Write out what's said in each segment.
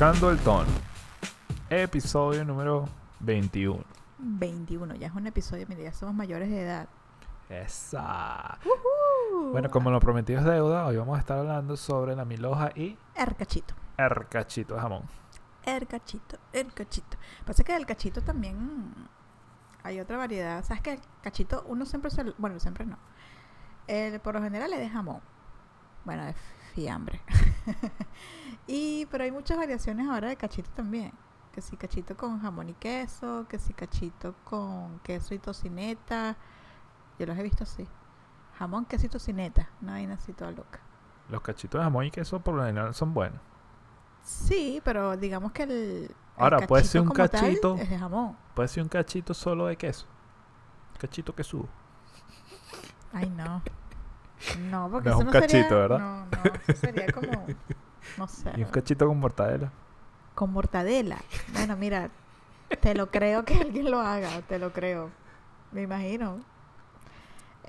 Buscando el tono. Episodio número 21. 21, ya es un episodio, mira, ya somos mayores de edad. Esa. Bueno, como lo prometido es deuda, hoy vamos a estar hablando sobre la miloja y El cachito. el cachito de jamón. El cachito, el cachito. Pasa que el cachito también hay otra variedad. ¿Sabes que el cachito uno siempre se... Bueno, siempre no. El- por lo general es de jamón. Bueno, de fiambre. y pero hay muchas variaciones ahora de cachito también. Que si cachito con jamón y queso, que si cachito con queso y tocineta. Yo los he visto así. Jamón, queso y tocineta. Una vaina así toda loca. Los cachitos de jamón y queso por lo general son buenos. Sí, pero digamos que el, el Ahora, puede ser un tal cachito. es de jamón. Puede ser un cachito solo de queso. Cachito quesudo. Ay, no. No, porque No es un no sería- cachito, ¿verdad? No, no, eso sería como, no sé, Y un cachito con mortadela. con mortadela. Bueno, mira, te lo creo que alguien lo haga, te lo creo. Me imagino.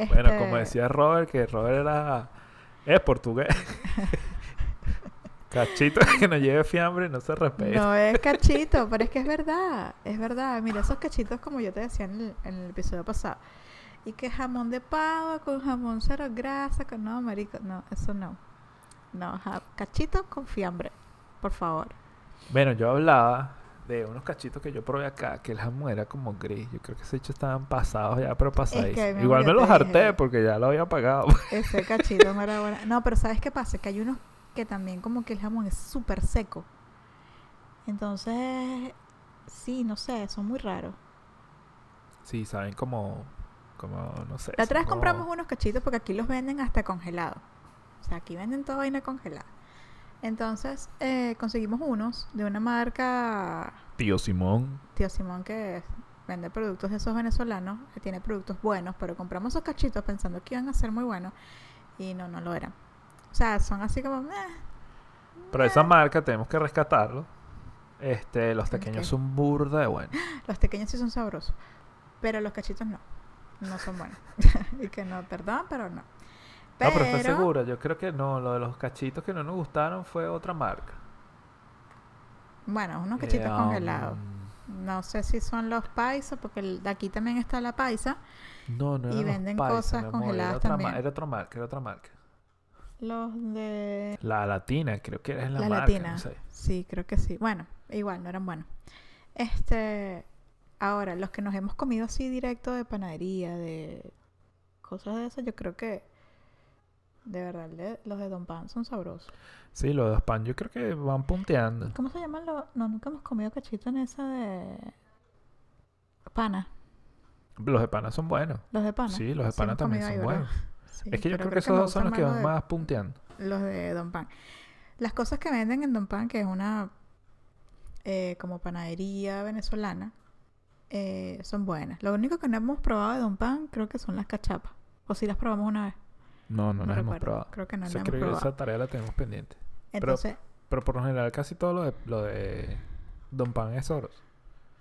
Bueno, Este, como decía Robert, que Robert era... Es portugués. Cachito que no lleve fiambre no se respeta. No es cachito, pero es que es verdad, es verdad. Mira, esos cachitos como yo te decía en el, en el episodio pasado. Y que jamón de pavo con jamón cero grasa, con no, marico, no, eso no. No, ja- cachito con fiambre, por favor. Bueno, yo hablaba de unos cachitos que yo probé acá, que el jamón era como gris. Yo creo que ese hecho estaban pasados ya, pero pasadísimos. mi Igual amor, me los harté porque ya lo había pagado. Ese cachito no era bueno. No, pero ¿sabes qué pasa? Que hay unos que también como que el jamón es súper seco. Entonces, sí, no sé, son muy raros. sí, saben como... Como, no sé. La otra vez como- compramos unos cachitos porque aquí los venden hasta congelados. O sea, aquí venden toda vaina congelada. Entonces, eh, conseguimos unos de una marca, Tío Simón. Tío Simón, que vende productos de esos venezolanos, que tiene productos buenos, pero compramos esos cachitos pensando que iban a ser muy buenos y no, no lo eran. O sea, son así como... "Meh". Pero esa marca tenemos que rescatarlo. Este, los ¿Por pequeños son burda de buenos. Los pequeños sí son sabrosos, pero los cachitos no. No son buenos. y que no, perdón, pero no. No, pero estoy Pero- segura. Yo creo que no. Lo de los cachitos que no nos gustaron fue otra marca. Bueno, unos cachitos Eh, congelados. um, No sé si son los paisas, porque de aquí también está la paisa. No, no Y los venden cosas amor, congeladas era también. era otra marca, era otra marca. Los de La latina, creo que era la, la marca, latina. no sé. Sí, creo que sí. Bueno, igual, no eran buenos. Este, ahora, los que nos hemos comido así directo de panadería, de cosas de esas, yo creo que de verdad de- los de Don Pan son sabrosos. Sí, los de pan yo creo que van punteando. ¿Cómo se llaman los? No, nunca hemos comido cachito en esa de pana. Los de pana son buenos. Los de pana. Sí, los de pana también son buenos. Sí, es que yo pero creo que esos dos son los que van más punteando. los de Don Pan. Las cosas que venden en Don Pan, que es una eh, como panadería venezolana, eh, son buenas. Lo único que no hemos probado de Don Pan creo que son las cachapas. O si las probamos una vez. No, no, No las hemos probado. Creo que no las hemos creo que probado. esa tarea la tenemos pendiente. Entonces, Pero por lo general casi todo lo de, lo de Don Pan es sabroso.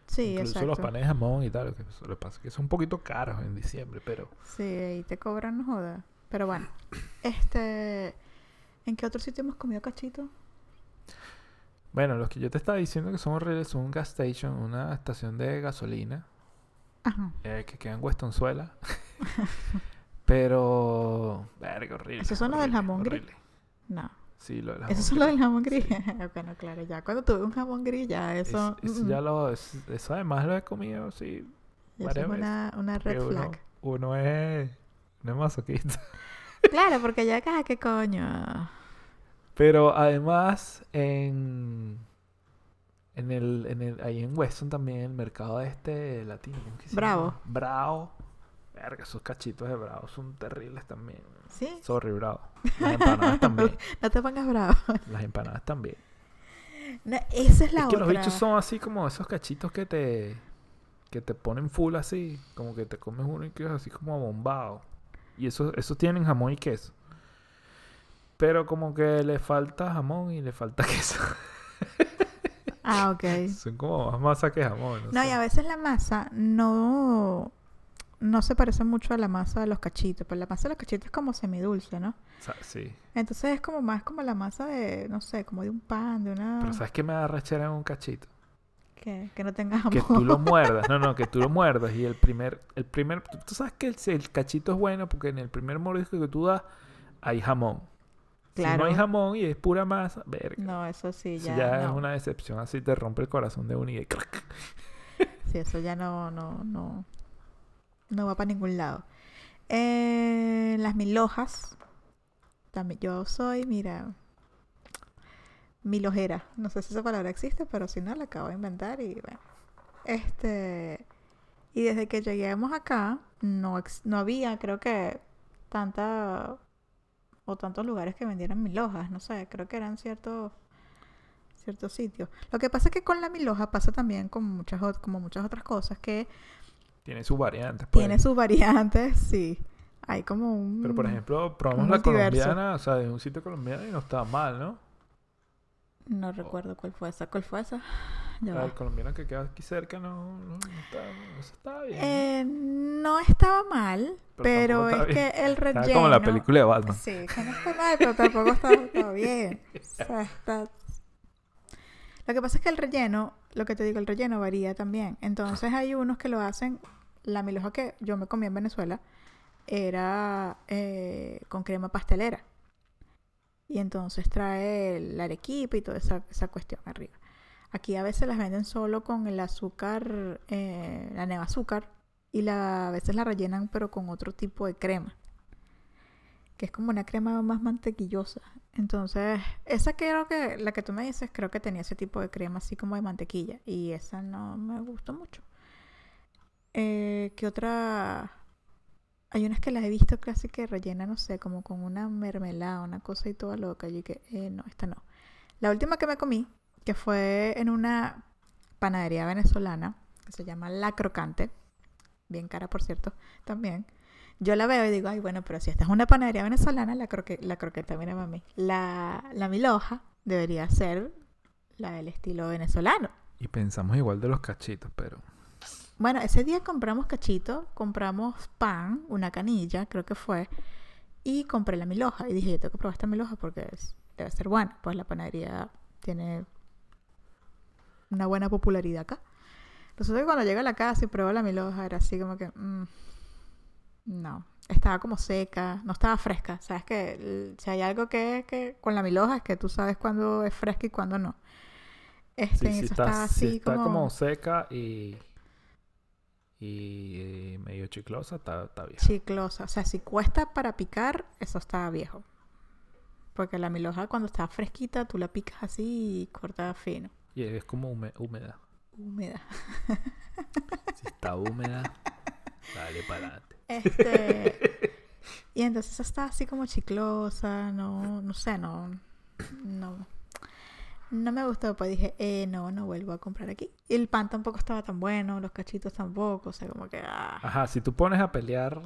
sí, Incluso exacto. los panes de jamón y tal. que Lo que pasa es que son un poquito caros en diciembre, pero... Sí, ahí te cobran, joda. Pero bueno, este... ¿En qué otro sitio hemos comido cachito? Bueno, los que yo te estaba diciendo que son horribles son un gas station, una estación de gasolina Ajá. eh, que queda en Westonzuela. Pero... Verga, horrible. ¿Esos son los del jamón gris? horrible. No. Sí, lo del ¿Esos jamón son los del jamón gris? Sí. bueno, claro, ya. Cuando tuve un jamón gris, ya Es- eso... eso mm, ya lo... es- eso además lo he comido, sí. Eso es una, una red uno, flag. uno es... No es masoquista. Claro, porque ya caja, ¿qué coño? Pero además en... En el, en el, ahí en Weston también, el mercado este latino. ¿cómo que se Bravo. llama? Bravo. Verga, esos cachitos de Bravo son terribles también. ¿Sí? Sorry, Bravo. Las empanadas también. No te pongas bravo. Las empanadas también. No, esa es la es que otra. los bichos son así como esos cachitos que te... Que te ponen full así. Como que te comes uno y quedas así como bombado. Y esos, esos tienen jamón y queso. Pero como que le falta jamón y le falta queso. Ah, ok. Son como más masa que jamón. No, y a veces la masa no... no se parece mucho a la masa de los cachitos, pero la masa de los cachitos es como semidulce, ¿no? O sea, sí. Entonces es como más como la masa de, no sé, como de un pan, de una... Pero ¿sabes qué me da rechera en un cachito? que, que no tenga jamón. Que tú lo muerdas. No, no, que tú lo muerdas. Y el primer... El primer tú sabes que el, el cachito es bueno porque en el primer mordisco que tú das hay jamón. Si no hay jamón y es pura masa, verga. No, eso sí, ya, ya, es una decepción. Así te rompe el corazón de uno y de crack. Sí, eso ya no, no, no, no va para ningún lado. Eh, las milhojas. También, yo soy, mira, milojera. No sé si esa palabra existe, pero si no, la acabo de inventar y bueno. Este, y desde que lleguemos acá, no, no había, creo que, tanta o tantos lugares que vendieran milhojas. No sé, creo que eran ciertos ciertos sitios. Lo que pasa es que con la milhoja pasa también con muchas, como muchas otras cosas que Tiene sus variantes. pues. tiene sus variantes, sí. Hay como un... Pero por ejemplo, probamos la multiverso. colombiana, o sea, de un sitio colombiano y no estaba mal, ¿no? No recuerdo cuál fue esa. ¿Cuál fue esa? Ya La colombiana que queda aquí cerca no, no, no estaba, no estaba bien. Eh, no estaba mal, Pero es que el relleno... Estaba como la película de Batman. Sí, que no está mal, pero tampoco está, está bien. O sea, está- Lo que pasa es que el relleno, lo que te digo, el relleno varía también. Entonces hay unos que lo hacen, la milhoja que yo me comí en Venezuela era eh, con crema pastelera. Y entonces trae el arequipe y toda esa, cuestión arriba. Aquí a veces las venden solo con el azúcar, eh, la neva azúcar, y la, a veces la rellenan pero con otro tipo de crema que es como una crema más mantequillosa. Entonces, esa creo que, la que tú me dices, creo que tenía ese tipo de crema así como de mantequilla. Y esa no me gustó mucho. Eh, ¿Qué otra? Hay unas que las he visto casi que rellenan, no sé, como con una mermelada, una cosa y toda loca. Y que, eh, no, esta no. La última que me comí, que fue en una panadería venezolana, que se llama La Crocante, bien cara por cierto, también. Yo la veo y digo, ay, bueno, pero si esta es una panadería venezolana, la, croque la croqueta, mira mami. La, la milhoja debería ser la del estilo venezolano. Y pensamos igual de los cachitos, pero... Bueno, ese día compramos cachito, compramos pan, una canilla, creo que fue, y compré la milhoja. Y dije, yo tengo que probar esta milhoja porque es- debe ser buena. Pues la panadería tiene una buena popularidad acá. Resulta que cuando llego a la casa y pruebo la milhoja, era así como que... mm, no, estaba como seca, no estaba fresca. Sabes que si hay algo que, que con la milhoja es que tú sabes cuándo es fresca y cuándo no. Este, Sí, sí eso está, estaba sí así está como seca y... Y medio chiclosa, está, está bien. chiclosa. O sea, si cuesta para picar, eso está viejo. Porque la milhoja cuando está fresquita, tú la picas así y corta fino. Y es como húme- húmeda. Húmeda. Si está húmeda, dale para adelante. Este, y entonces está así como chiclosa, no, no sé, no, no, no me gustó. Pues dije, eh, no, no vuelvo a comprar aquí. Y el pan tampoco estaba tan bueno, los cachitos tampoco, o sea, como que, ah. Ajá, si tú pones a pelear...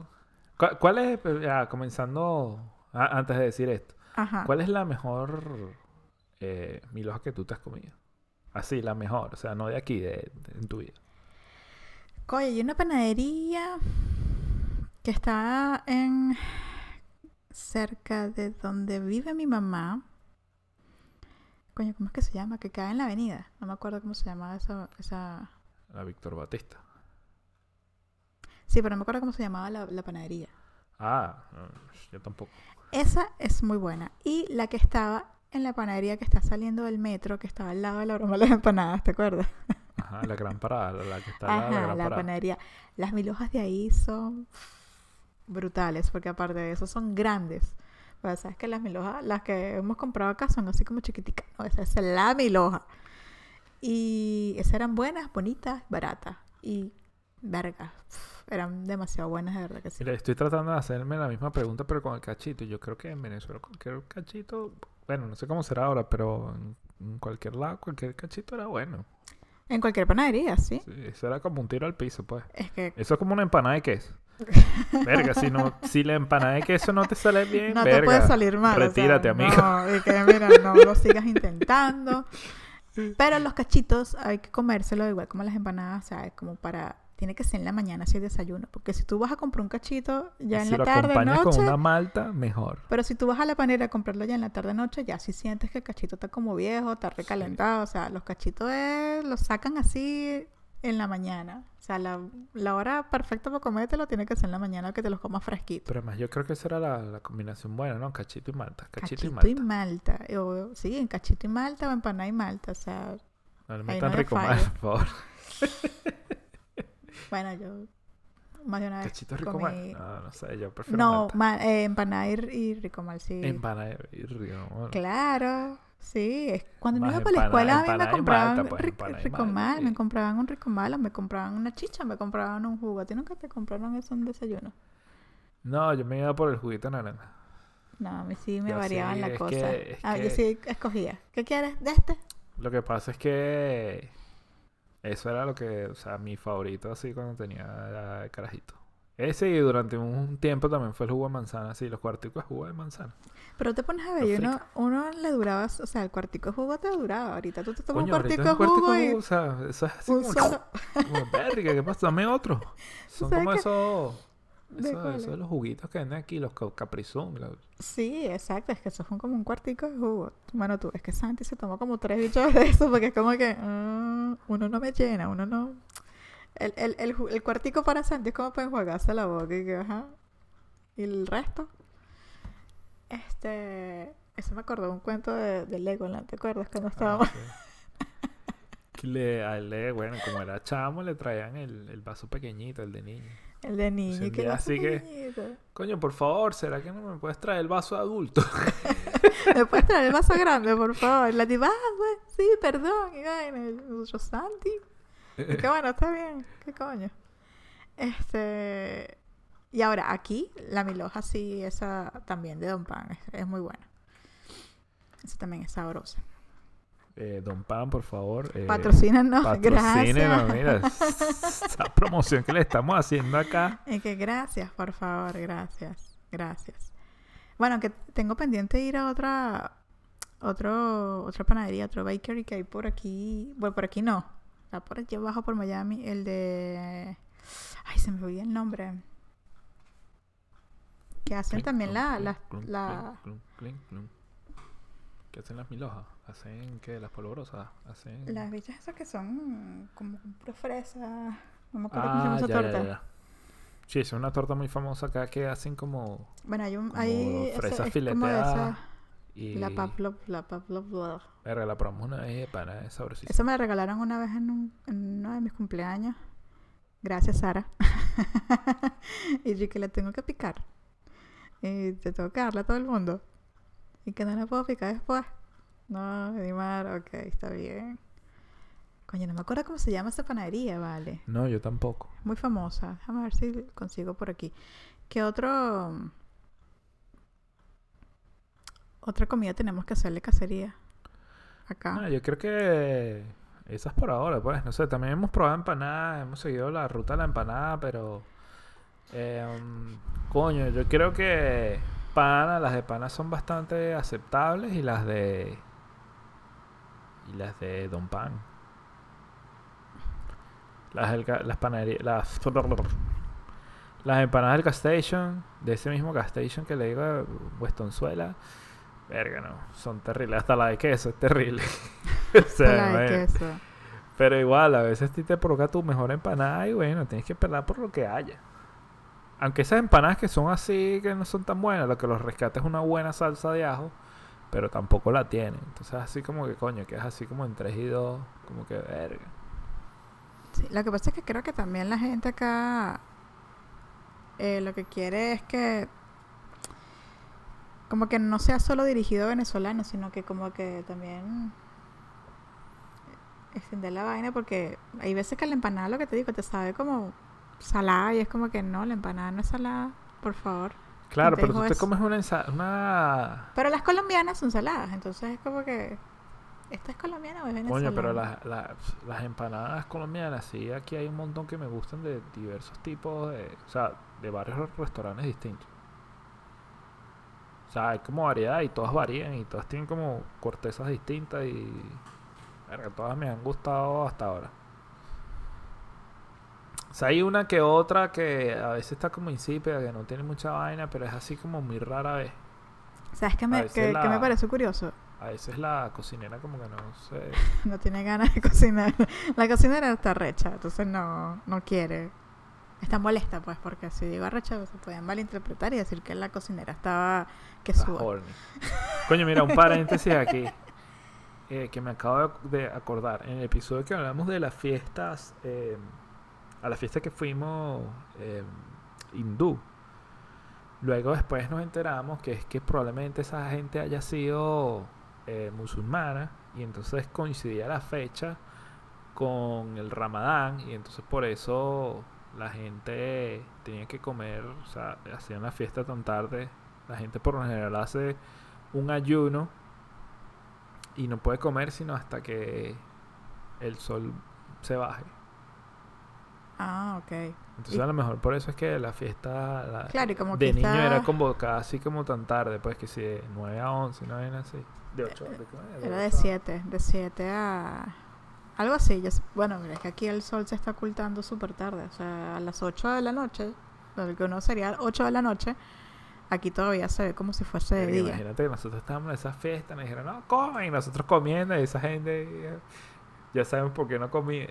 ¿Cuál, cuál es, ah, comenzando, ah, antes de decir esto, Ajá. cuál es la mejor eh, milhoja que tú te has comido? Así, la mejor, o sea, no de aquí, de, de- en tu vida. Oye, hay una panadería que está en cerca de donde vive mi mamá. Coño, ¿cómo es que se llama? Que cae en la avenida. No me acuerdo cómo se llamaba esa, esa... La Víctor Batista. Sí, pero no me acuerdo cómo se llamaba la, la panadería. Ah, yo tampoco. Esa es muy buena. Y la que estaba en la panadería que está saliendo del metro, que estaba al lado de la broma de las empanadas, ¿te acuerdas? Ajá, la gran parada, la, que está al lado de la Ajá, gran la parada. panadería. Las mil hojas de ahí son brutales, porque aparte de eso son grandes. Pero sabes que las mil hojas, las que hemos comprado acá son así como chiquiticas. No, esa es la mil hoja. Y esas eran buenas, bonitas, baratas. Y verga, eran demasiado buenas, de verdad que sí. Mira, estoy tratando de hacerme la misma pregunta, pero con el cachito. Yo creo que en Venezuela cualquier cachito, bueno, no sé cómo será ahora, pero en, en cualquier lado, cualquier cachito era bueno. En cualquier panadería, ¿sí? Sí, eso era como un tiro al piso, pues. Es que Eso es como una empanada de queso. Verga, si, no, si la empanada de queso no te sale bien, no verga. te puede salir mal. o sea, retírate, amigo. No, y que mira, no lo sigas intentando. Pero los cachitos hay que comérselo igual como las empanadas, o sea, es como para tiene que ser en la mañana si hay desayuno. Porque si tú vas a comprar un cachito ya en si la lo tarde, acompañas noche. con una malta, mejor. Pero si tú vas a la panera a comprarlo ya en la tarde, noche, ya si sientes que el cachito está como viejo, está recalentado. O sea, los cachitos es- los sacan así en la mañana. O sea, la, la hora perfecta para comértelo tiene que ser en la mañana que te los comas fresquitos. Pero además yo creo que esa era la, la combinación buena, ¿no? Cachito y malta. Cachito, Cachito, y y malta. malta. O, sí, en cachito y malta o empanada y malta. O sea, No le metan no rico mal, por favor. bueno, yo más de una vez Cachito rico comí- mal. No, no sé, yo prefiero No, malta. ma- eh, empanada y, y rico mal, sí. Empanada y rico mal. Claro, sí. Es, cuando Más iba para la escuela a mí me compraban malta, pues, rico malta, mal, me compraban un rico mal, o me compraban una chicha, me compraban un jugo. ¿A ti nunca te compraron eso en desayuno? No, yo me iba por el juguito naranja. No, a mí sí me Yo variaban sí, la cosa. que- es Ah, yo sí escogía. ¿Qué quieres? ¿De este? Lo que pasa es que eso era lo que, o sea, mi favorito así cuando tenía era carajito. Ese y durante un tiempo también fue el jugo de manzana, sí, los cuarticos de jugo de manzana. Pero te pones a ver, y uno, uno le duraba, o sea, el cuartico de jugo te duraba. Ahorita tú te tomas Coño, un cuartico de cuartico jugo y jugo, o sea, eso es así un como, solo... como, verga, ¿qué pasa? Dame otro. Son como qué? esos, ¿De esos, esos de los juguitos que venden aquí, los ca- caprizón. Sí, exacto, es que eso fue como un cuartico de jugo. Bueno, tú, es que Santi se tomó como tres bichos de eso porque es como que ah, uno no me llena, uno no... El, el, el, el cuartico para Santi es como para enjuagarse la boca y que, ajá. Y el resto, este... Eso me acordó un cuento de, de Legoland, ¿te acuerdas? Cuando Ah, estábamos... sí. Que le, a él le- bueno, como era chamo, le traían el, el vaso pequeñito, el de niño. El de niño, y que así que- pequeñito. Coño, por favor, ¿será que no me puedes traer el vaso adulto? ¿Me puedes traer el vaso grande, por favor? La tipa, ah, pues, sí, perdón. Y y yo, Santi. Y que bueno, está bien. ¿Qué coño? Este... Y ahora, aquí, la milhoja sí, esa también de Don Pan, es, es muy buena. Esa también es sabrosa. Eh, Don Pan, por favor. Eh, Patrocínanos, patrocínenos, gracias. mira, esa promoción que le estamos haciendo acá. Y que gracias, por favor, gracias, gracias. Bueno, que tengo pendiente ir a otra, otro, otra panadería, otro bakery que hay por aquí. Bueno, por aquí no. Está por aquí abajo por Miami. El de. Ay, se me olvidó el nombre. Que hacen Clink, también clunk, la. clunk, la- clink. ¿Qué hacen las milhojas? ¿Hacen qué? ¿Las polvorosas? ¿Hacen...? las bichas esas que son como pura fresa. No me acuerdo cómo se llama Ah, esa ya, torta. ya. Sí, es una torta muy famosa acá que hacen como... Bueno, hay un. Como Hay, esa- fresa fileteada. Y... La Pavlov, la Pavlov. la probamos una vez de pana, es sabrosísima. Eso me la regalaron una vez en, un, en uno de mis cumpleaños. Gracias, Sara. y yo que le tengo que picar. Y te tengo que darle a todo el mundo. Y que no la puedo picar después. No, Edimar, ok, está bien. Coño, no me acuerdo cómo se llama esa panadería, vale. No, yo tampoco. Muy famosa. Déjame ver si consigo por aquí. ¿Qué otro... Otra comida tenemos que hacerle cacería? Acá. No, yo creo que esas por ahora, pues. No sé, también hemos probado empanadas, hemos seguido la ruta de la empanada, pero... um, coño, yo creo que pana, las de pana son bastante aceptables y las de... Y las de Don Pan. Las, del las panaderías... Las, las empanadas del gas station, de ese mismo gas station que le digo de Westonzuela. Verga, no, son terribles. Hasta la de queso es terrible. O sea, la de queso. pero igual, a veces a ti te provoca tu mejor empanada y bueno, tienes que esperar por lo que haya. Aunque esas empanadas que son así, que no son tan buenas, lo que los rescata es una buena salsa de ajo, pero tampoco la tienen. Entonces así como que coño, que es así como en 3 y 2, como que verga. Sí, lo que pasa es que creo que también la gente acá eh, lo que quiere es que como que no sea solo dirigido a venezolanos, sino que como que también extender la vaina porque hay veces que la empanada, lo que te digo, te sabe como salada y es como que no, la empanada no es salada, por favor. Claro, te pero tú te eso? comes una ensa- una... Pero las colombianas son saladas, entonces es como que esta es colombiana o es venezolana. Coño, pero las, las, las empanadas colombianas, sí, aquí hay un montón que me gustan de diversos tipos de... O sea, de varios restaurantes distintos. O sea, hay como variedad y todas varían y todas tienen como cortezas distintas y... Verga, todas me han gustado hasta ahora. O sea, hay una que otra que a veces está como insípida, que no tiene mucha vaina, pero es así como muy rara vez. ¿Sabes qué me, la- me pareció curioso? A veces la cocinera como que no sé. No tiene ganas de cocinar. La cocinera está recha, entonces no, no quiere. Está molesta, pues, porque si digo arrecha se pueden malinterpretar y decir que la cocinera estaba que suba. Coño, mira, un paréntesis aquí. eh, que me acabo de acordar. En el episodio que hablamos de las fiestas. eh, a la fiesta que fuimos eh, hindú. Luego después nos enteramos que es que probablemente esa gente haya sido musulmana. Y entonces coincidía la fecha con el ramadán. Y entonces por eso la gente tenía que comer. O sea, hacían la fiesta tan tarde. La gente por lo general hace un ayuno y no puede comer sino hasta que el sol se baje. Ah, ok. Entonces Y- a lo mejor por eso es que la fiesta la- Claro, y como de niño era convocada así como tan tarde, pues que si de 9 a 11, no era así. De 8, de, qué era? De ocho a- 7, de 7 a... Algo así. ya s- bueno, mira, es que aquí el sol se está ocultando súper tarde. O sea, a las 8 de la noche, lo que uno sería 8 de la noche, aquí todavía se ve como si fuese de día. Imagínate que nosotros estábamos en esa fiesta, nos dijeron, no, comen, y nosotros comiendo, y esa gente ya sabemos por qué no comía.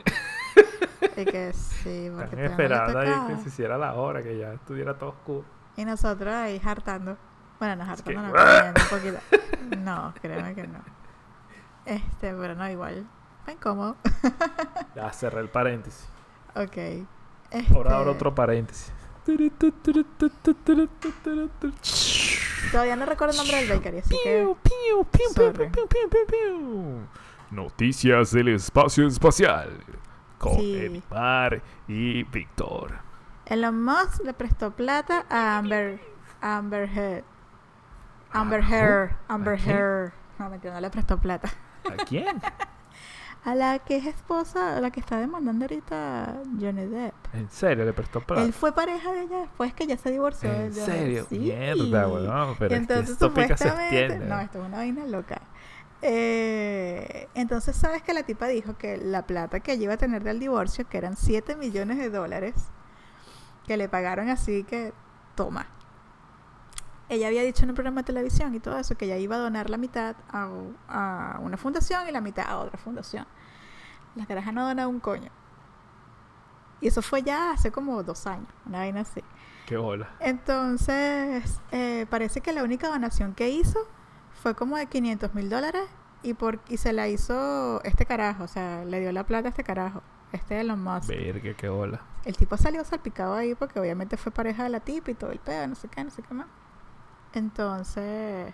Y que sí, porque Están esperando ahí que se hiciera la hora, que ya estuviera todo oscuro. Y nosotros ahí hartando. Bueno, nos Es que- hartando, no, comiendo un poquito. No, créeme que no. Este, pero no, igual. Fue incómodo. Ya cerré el paréntesis. Ok. Ahora abro Este, otro paréntesis. Todavía no recuerdo el nombre del bakery, así que. Piu, piu, piu, piu, Sorry. piu, piu, piu, piu. Noticias del espacio espacial con Sí. Edmar y Víctor. Elon Musk le prestó plata a Amber. Amber Heard. Amber ¿A who? Heard. ¿A Amber? Heard. No, mentira, no le prestó plata. ¿A quién? A la que es esposa, a la que está demandando ahorita Johnny Depp. ¿En serio? ¿Le prestó plata? Él fue pareja de ella después que ya se divorció. ¿En serio? Sí. Mierda, weón. Pero es que entonces esto pica se supuestamente, no, esto es una vaina loca. Eh, entonces sabes que la tipa dijo que la plata que ella iba a tener del divorcio, que eran 7 millones de dólares, que le pagaron así que toma. Ella había dicho en un programa de televisión y todo eso que ella iba a donar la mitad a, a una fundación y la mitad a otra fundación. La caraja no dona un coño. Y eso fue ya hace como dos años, una vaina así. Qué bola. Entonces, eh, parece que la única donación que hizo fue como de 500 mil dólares y, por, y se la hizo este carajo, o sea, le dio la plata a este carajo, este Elon Musk. Verga, qué bola. El tipo salió salpicado ahí porque obviamente fue pareja de la tipa y todo el pedo, no sé qué, no sé qué más. Entonces,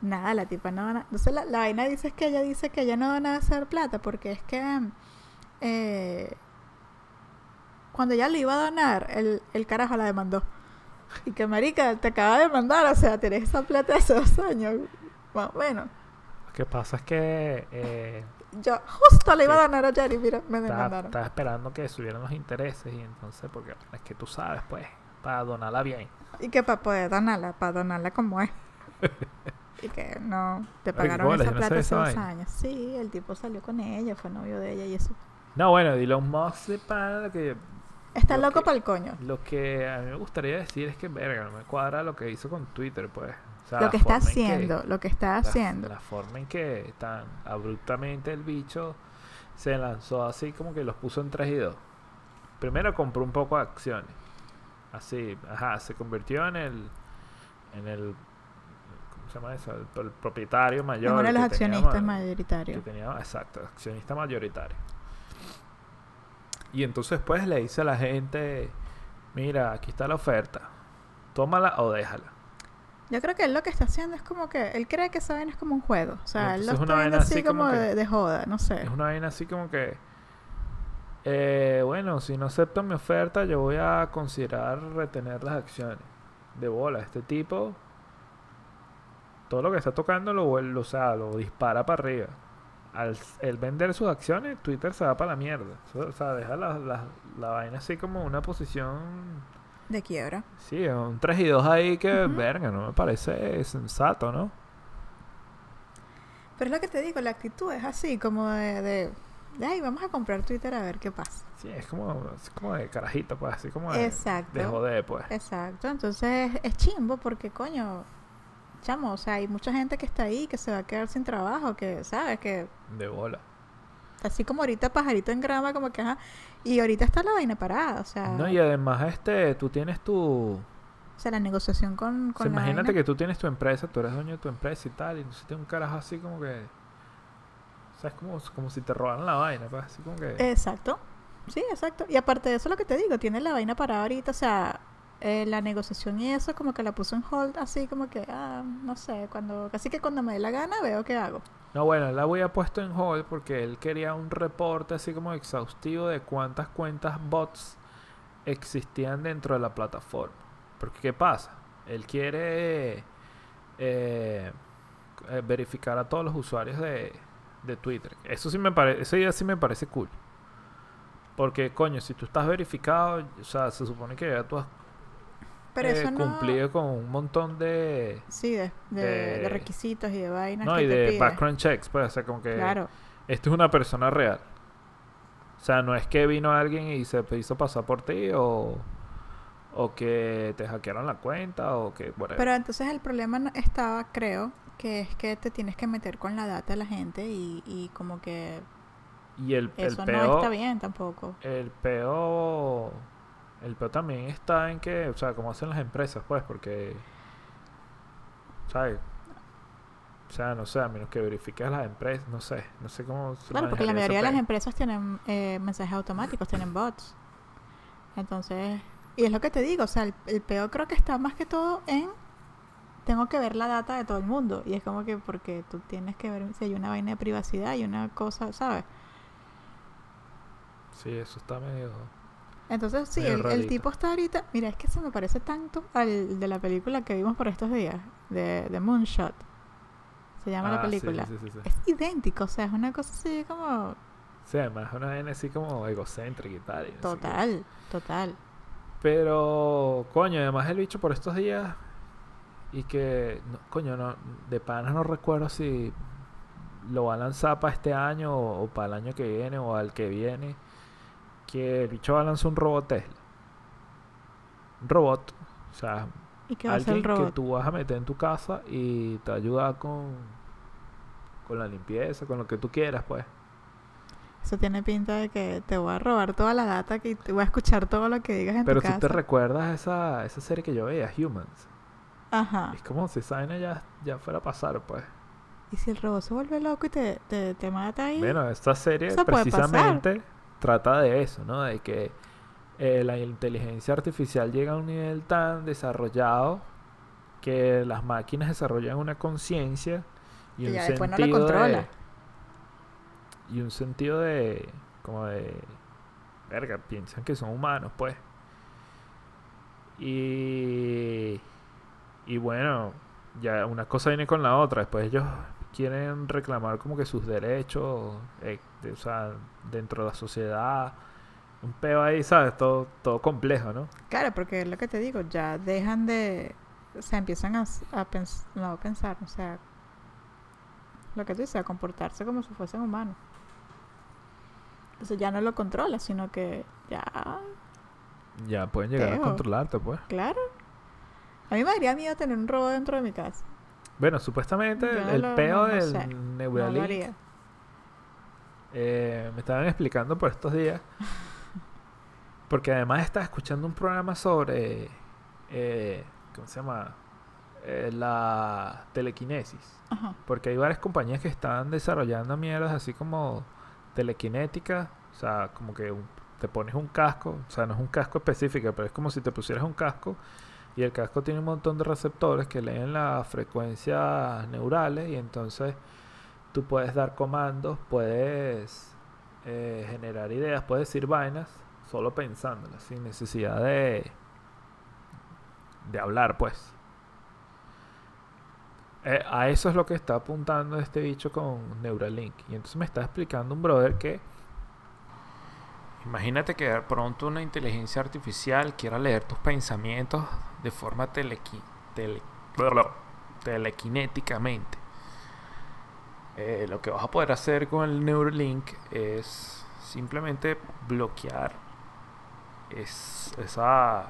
nada, la tipa no dona. Entonces, la, la vaina dice es que ella dice que ella no dona a hacer plata porque es que eh, cuando ella le iba a donar, el, el carajo la demandó. Y que marica, te acaba de demandar, o sea, tienes esa plata hace dos años. Más o menos. Lo que pasa es que eh, Yo justo le iba a donar a Jerry, mira, me demandaron. estaba esperando que subieran los intereses y entonces, porque es que tú sabes, pues, para donarla bien. Y que para poder donarla, para donarla como es. y que no, te pagaron esa no plata hace dos años. Sí, el tipo salió con ella, fue novio de ella y eso. No, bueno, Elon Musk de pana que Está Lo loco que- para el coño. Lo que a mí me gustaría decir es que, verga, no me cuadra lo que hizo con Twitter, pues. O sea, Lo que está forma en que- haciendo, lo que está haciendo. la forma en que tan abruptamente el bicho se lanzó así como que los puso en 3 y 2. Primero compró un poco de acciones. Así, ajá, se convirtió en el en el ¿cómo se llama eso? El, el propietario mayor. Uno de los tenía accionistas que mayoritarios. tenía, exacto, accionista mayoritario. Y entonces después le dice a la gente, mira, aquí está la oferta, tómala o déjala. Yo creo que él lo que está haciendo es como que él cree que esa vaina es como un juego. O sea, él lo es una está viendo vaina así como, como que- de, de joda, no sé. Es una vaina así como que, eh, bueno, si no acepto mi oferta, yo voy a considerar retener las acciones. De bola, este tipo, todo lo que está tocando lo, vuel- o sea, lo dispara para arriba. Al el vender sus acciones, Twitter se va para la mierda. O sea, deja la, la, la vaina así como una posición, De quiebra. sí, un 3 y 2 ahí que, verga, no me parece sensato, ¿no? Pero es lo que te digo, la actitud es así, como de, de, ay, vamos a comprar Twitter a ver qué pasa. Sí, es como, es como de carajito, pues, así como de, Exacto. de joder, pues. Exacto, entonces es chimbo porque coño, chamo, o sea, hay mucha gente que está ahí que se va a quedar sin trabajo, que, ¿sabes? Que De bola. así como ahorita pajarito en grama, como que, ajá, y ahorita está la vaina parada, o sea, No, y además, este, tú tienes tu... o sea, la negociación con, o con sea, la imagínate vaina. que tú tienes tu empresa, tú eres dueño de tu empresa y tal, y entonces tienes un carajo así como que... O sea, es como, como si te robaran la vaina, pues, así como que... Exacto, sí, exacto. Y aparte de eso, lo que te digo, tiene la vaina parada ahorita, o sea, eh, la negociación y eso, como que la puso en hold, así como que, ah, no sé, cuando, casi que cuando me dé la gana veo qué hago. No, bueno, la había puesto en hold porque él quería un reporte así como exhaustivo de cuántas cuentas bots existían dentro de la plataforma. Porque, ¿qué pasa? Él quiere eh, eh, verificar a todos los usuarios de, de Twitter. Eso sí me parece, esa idea sí me parece cool. Porque, coño, si tú estás verificado, o sea, se supone que ya tú has Pero eh, eso no... cumplido con un montón de... Sí, de, de, de- de requisitos y de vainas No, que y te de pide. background checks, pues, o sea, como que... Claro, esto es una persona real. O sea, no es que vino alguien y se hizo pasar por ti o, o que te hackearon la cuenta o que... whatever. pero entonces el problema no- estaba, creo, que es que te tienes que meter con la data de la gente y, y como que y el, el eso no peo... está bien tampoco. El peo... El peo también está en que, o sea, como hacen las empresas, pues, porque... ¿Sabes? O sea, no sé, a menos que verifiques las empresas, no sé, no sé cómo... se Claro, porque la mayoría de las empresas tienen eh, mensajes automáticos, tienen bots. Entonces, y es lo que te digo, o sea, el, el peor creo que está más que todo en tengo que ver la data de todo el mundo y es como que porque tú tienes que ver si hay una vaina de privacidad y una cosa, ¿sabes? Sí, eso está medio... Entonces, sí, Medio el, el tipo está ahorita, mira, es que se me parece tanto al de la película que vimos por estos días, de, de Moonshot. Se llama la Ah, película. sí, sí, sí. Es idéntico, o sea, es una cosa así como Sí, además es una vaina así como egocéntrica y tal. y no sé qué. total, total. Pero, coño, además el bicho por estos días. Y que, no, coño, no, de panas no recuerdo si lo va a lanzar para este año o, o para el año que viene o al que viene. Que el bicho va a lanzar un robot Tesla. Un robot. O sea, ¿Y qué va a hacer alguien que tú vas a meter en tu casa y te ayuda con, con la limpieza, con lo que tú quieras, pues. Eso tiene pinta de que te voy a robar toda la data que te voy a escuchar todo lo que digas en Pero tu tú casa. te recuerdas esa, esa serie que yo veía, Humans. Ajá. Es como si esa ya, ya fuera a pasar, pues. ¿Y si el robot se vuelve loco y te, te, te mata ahí? Bueno, esta serie precisamente trata de eso, ¿no? De que eh, la inteligencia artificial llega a un nivel tan desarrollado que las máquinas desarrollan una conciencia y Que un ya después no la sentido controla. de y un sentido de como de verga, piensan que son humanos, pues. Y y bueno, ya una cosa viene con la otra. Después ellos quieren reclamar como que sus derechos, eh, o sea, dentro de la sociedad. Un peo ahí, ¿sabes? Todo, todo complejo, ¿no? Claro, porque es lo que te digo, ya dejan de... O sea, empiezan a, a pens- no, pensar, o sea... Lo que tú dices, a comportarse como si fuesen humanos. Entonces ya no lo controla, sino que ya... Ya pueden llegar a controlarte, pues. Claro. A mí me daría miedo tener un robot dentro de mi casa. Bueno, supuestamente Yo el, el lo- peo no- del sé. Neuralink eh, me estaban explicando por estos días. Porque además estaba escuchando un programa sobre. eh, ¿Cómo se llama? Eh, la telequinesis. Ajá. Porque hay varias compañías que están desarrollando mierdas así como telequinética. O sea, como que te pones un casco. O sea, no es un casco específico, pero es como si te pusieras un casco. Y el casco tiene un montón de receptores que leen las frecuencias neurales. Y entonces tú puedes dar comandos, puedes eh, generar ideas, puedes decir vainas solo pensándolas, sin necesidad de, de hablar, pues. Eh, a eso es lo que está apuntando este bicho con Neuralink. Y entonces me está explicando un brother que. Imagínate que de pronto una inteligencia artificial quiera leer tus pensamientos de forma telequi, tele- telequinéticamente. eh, lo que vas a poder hacer con el Neuralink es simplemente bloquear es, esa,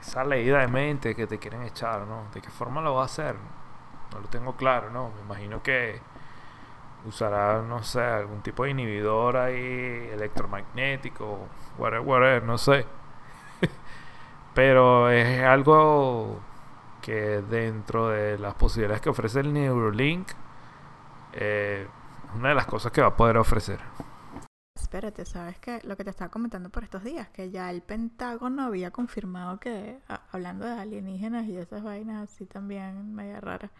esa leída de mente que te quieren echar, ¿no? ¿De qué forma lo va a hacer? No lo tengo claro, ¿no? Me imagino que usará, no sé, algún tipo de inhibidor ahí electromagnético, whatever, whatever, no sé. Pero es algo que dentro de las posibilidades que ofrece el Neuralink, eh, una de las cosas que va a poder ofrecer. Espérate, ¿sabes qué? Lo que te estaba comentando por estos días, que ya el Pentágono había confirmado que, hablando de alienígenas y esas vainas así también media raras,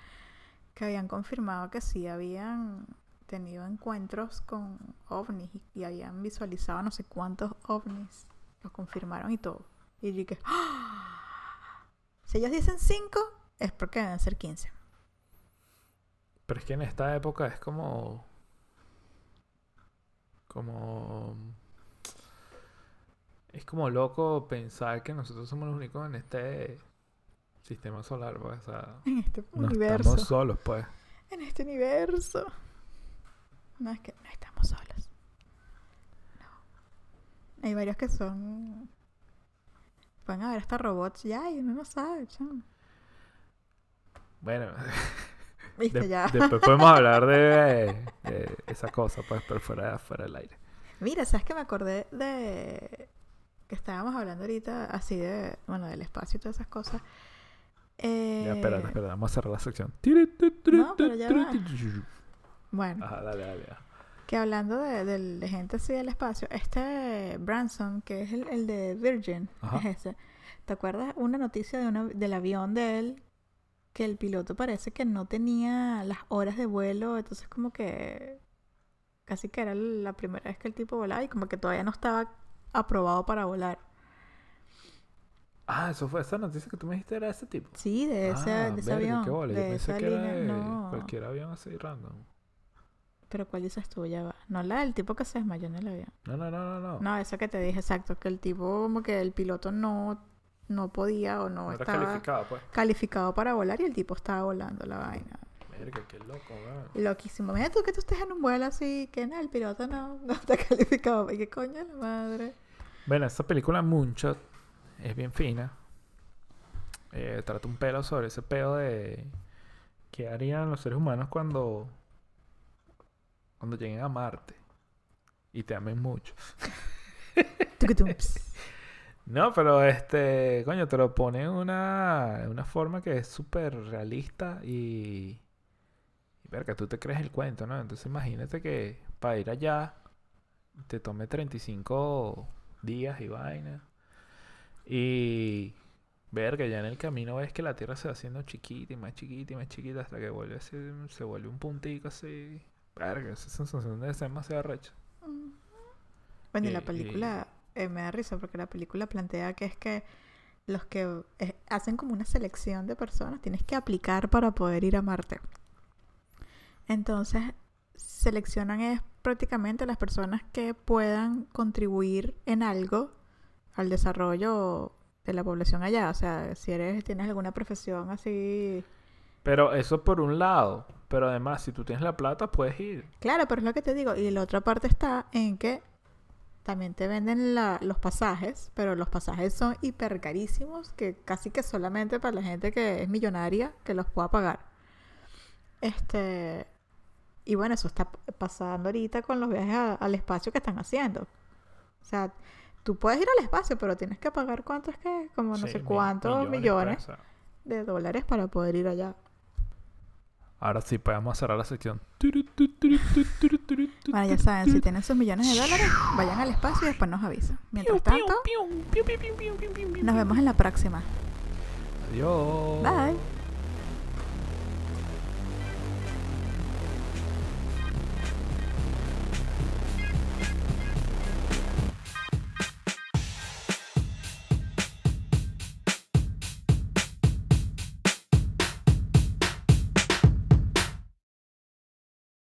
que habían confirmado que sí habían tenido encuentros con ovnis y, habían visualizado no sé cuántos ovnis. Los confirmaron y todo. Y dije, ¡Ah! si ellos dicen 5, es porque deben ser 15. Pero es que en esta época es como. Como. Es como loco pensar que nosotros somos los únicos en este sistema solar, pues. O sea, En este no universo. estamos solos, pues. en este universo. No es que no estamos solos. No. Hay varios que son. Pueden haber hasta robots ya y uno no sabe, chamo. Bueno, Viste de- ya. después podemos hablar de, de esa cosa, pues, pero fuera, fuera del aire. Mira, ¿sabes que me acordé de que estábamos hablando ahorita así de, bueno, del espacio y todas esas cosas? Eh, Ya, espérate, espérate, vamos a cerrar la sección. No, pero ya va. Bueno, Ajá, dale, dale. que hablando de, gente así del espacio, este Branson, que es el, el de Virgin, Ajá. es ese. ¿Te acuerdas una noticia de una- del avión de él? Que el piloto parece que no tenía las horas de vuelo, entonces como que casi que era la primera vez que el tipo volaba y como que todavía no estaba aprobado para volar. Ah, eso fue esa noticia que tú me dijiste era de ese tipo. Sí, de ese, Ah, de ese verga, avión. qué bola, Yo de pensé esa que era de No. cualquier avión así random. Pero ¿cuál dices tú? Ya va. No la del tipo que se desmayó en el avión. No, no, no, no, no. No, esa que te dije, exacto. Que el tipo, como que el piloto no, no podía o no, No estaba calificado, pues. calificado para volar y el tipo estaba volando la vaina. Verga, qué loco, weón. Loquísimo. Mira tú que tú estés en un vuelo así, que no, el piloto no, no está calificado. ¿Y qué coño la madre? Bueno, esta película Moonshot es bien fina. Eh, trata un pelo sobre ese pedo de qué harían los seres humanos cuando cuando lleguen a Marte y te amen mucho. No, pero este, coño, te lo pone en una, una forma que es súper realista y, y verga, tú te crees el cuento, ¿no? Entonces imagínate que para ir allá te tome 35 días y vaina. Y verga, ya en el camino ves que la Tierra se va haciendo chiquita y más chiquita y más chiquita hasta que vuelve a ser- se vuelve un puntico así. Verga, esa sensación debe ser demasiado recha. Bueno, y la y- película eh, me da risa porque la película plantea que es que los que eh, hacen como una selección de personas tienes que aplicar para poder ir a Marte. Entonces, seleccionan es prácticamente las personas que puedan contribuir en algo al desarrollo de la población allá. O sea, si eres, tienes alguna profesión así. Pero eso por un lado. Pero además, si tú tienes la plata, puedes ir. Claro, pero es lo que te digo. Y la otra parte está en que también te venden la- los pasajes, pero los pasajes son hiper carísimos, que casi que solamente para la gente que es millonaria que los pueda pagar. Este. Y bueno, eso está pasando ahorita con los viajes a- al espacio que están haciendo. O sea, tú puedes ir al espacio, pero tienes que pagar cuánto es que, como no Sí, sé cuántos millones, pues, sea. de dólares para poder ir allá. Ahora sí, podemos cerrar la sección. Bueno, ya saben, si tienen sus millones de dólares, vayan al espacio y después nos avisan. Mientras tanto, nos vemos en la próxima. Adiós. Bye.